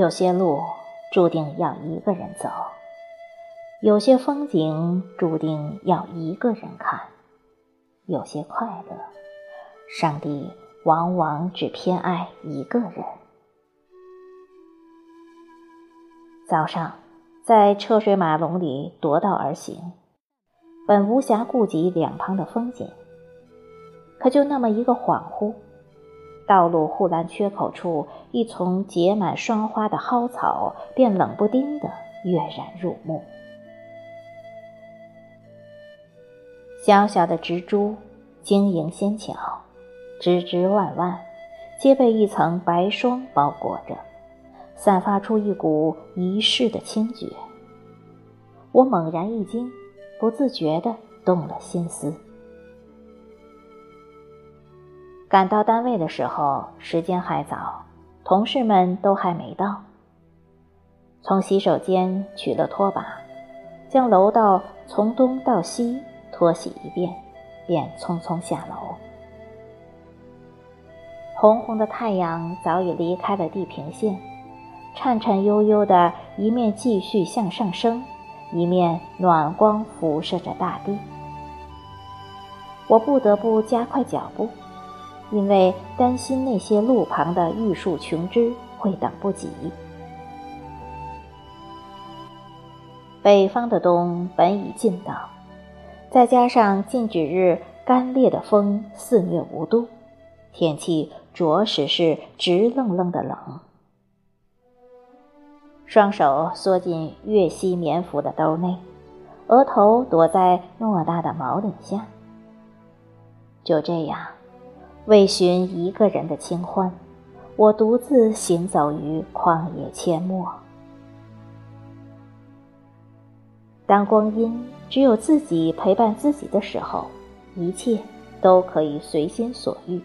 有些路注定要一个人走，有些风景注定要一个人看，有些快乐，上帝往往只偏爱一个人。早上，在车水马龙里夺道而行，本无暇顾及两旁的风景，可就那么一个恍惚。道路护栏缺口处，一丛结满霜花的蒿草便冷不丁的跃然入目。小小的植株，晶莹纤巧，枝枝蔓蔓，皆被一层白霜包裹着，散发出一股仪式的清绝。我猛然一惊，不自觉的动了心思。赶到单位的时候，时间还早，同事们都还没到。从洗手间取了拖把，将楼道从东到西拖洗一遍，便匆匆下楼。红红的太阳早已离开了地平线，颤颤悠悠的，一面继续向上升，一面暖光辐射着大地。我不得不加快脚步。因为担心那些路旁的玉树琼枝会等不及。北方的冬本已尽到，再加上近几日干裂的风肆虐无度，天气着实是直愣愣的冷。双手缩进越西棉服的兜内，额头躲在偌大的毛领下，就这样。为寻一个人的清欢，我独自行走于旷野阡陌。当光阴只有自己陪伴自己的时候，一切都可以随心所欲，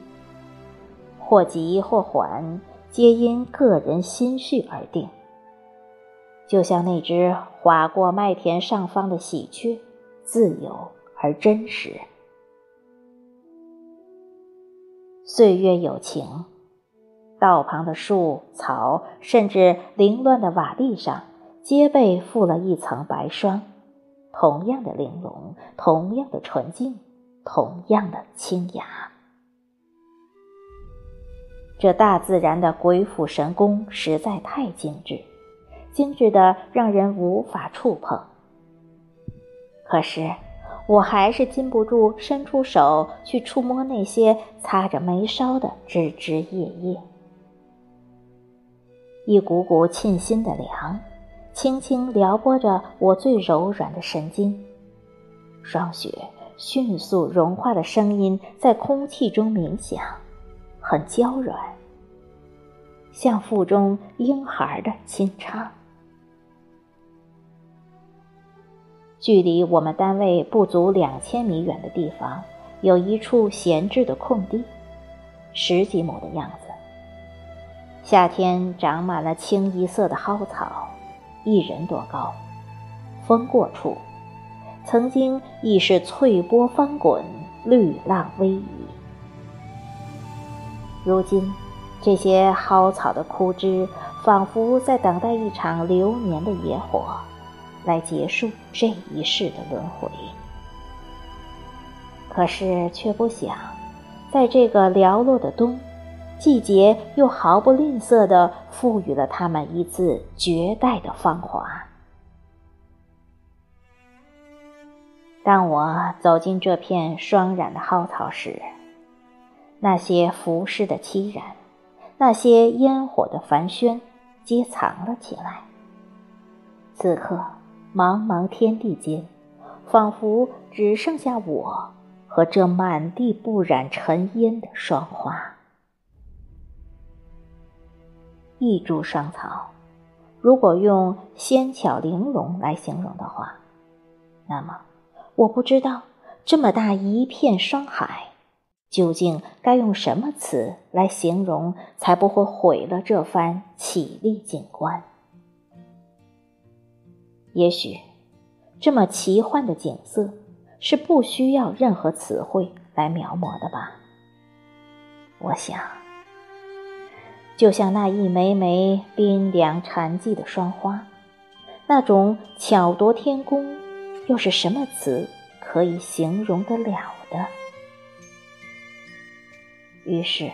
或急或缓，皆因个人心绪而定。就像那只划过麦田上方的喜鹊，自由而真实。岁月有情，道旁的树草，甚至凌乱的瓦砾上，皆被覆了一层白霜，同样的玲珑，同样的纯净，同样的清雅。这大自然的鬼斧神工实在太精致，精致的让人无法触碰。可是。我还是禁不住伸出手去触摸那些擦着眉梢的枝枝叶叶，一股股沁心的凉，轻轻撩拨着我最柔软的神经。霜雪迅速融化的声音在空气中鸣响，很娇软，像腹中婴孩的轻唱。距离我们单位不足两千米远的地方，有一处闲置的空地，十几亩的样子。夏天长满了清一色的蒿草，一人多高。风过处，曾经亦是翠波翻滚，绿浪逶迤。如今，这些蒿草的枯枝，仿佛在等待一场流年的野火。来结束这一世的轮回，可是却不想，在这个寥落的冬，季节又毫不吝啬地赋予了他们一次绝代的芳华。当我走进这片霜染的蒿草时，那些浮世的凄然，那些烟火的繁喧，皆藏了起来。此刻。茫茫天地间，仿佛只剩下我和这满地不染尘烟的霜花。一株霜草，如果用纤巧玲珑来形容的话，那么我不知道这么大一片霜海，究竟该用什么词来形容，才不会毁了这番绮丽景观。也许，这么奇幻的景色是不需要任何词汇来描摹的吧？我想，就像那一枚枚冰凉禅寂的霜花，那种巧夺天工，又是什么词可以形容得了的？于是，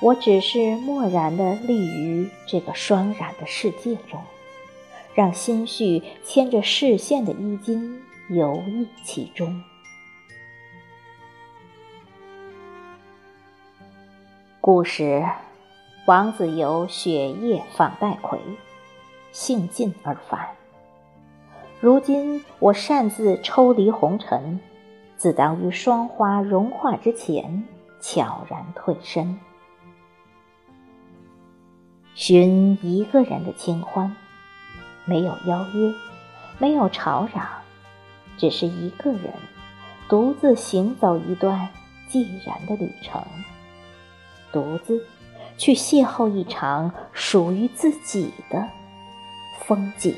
我只是默然地立于这个霜染的世界中，让心绪牵着视线的衣襟游弋其中。故时，王子由雪夜访戴逵，兴尽而返。如今我擅自抽离红尘，自当于霜花融化之前悄然退身，寻一个人的清欢，没有邀约，没有吵嚷，只是一个人独自行走一段寂然的旅程。独自去邂逅一场属于自己的风景。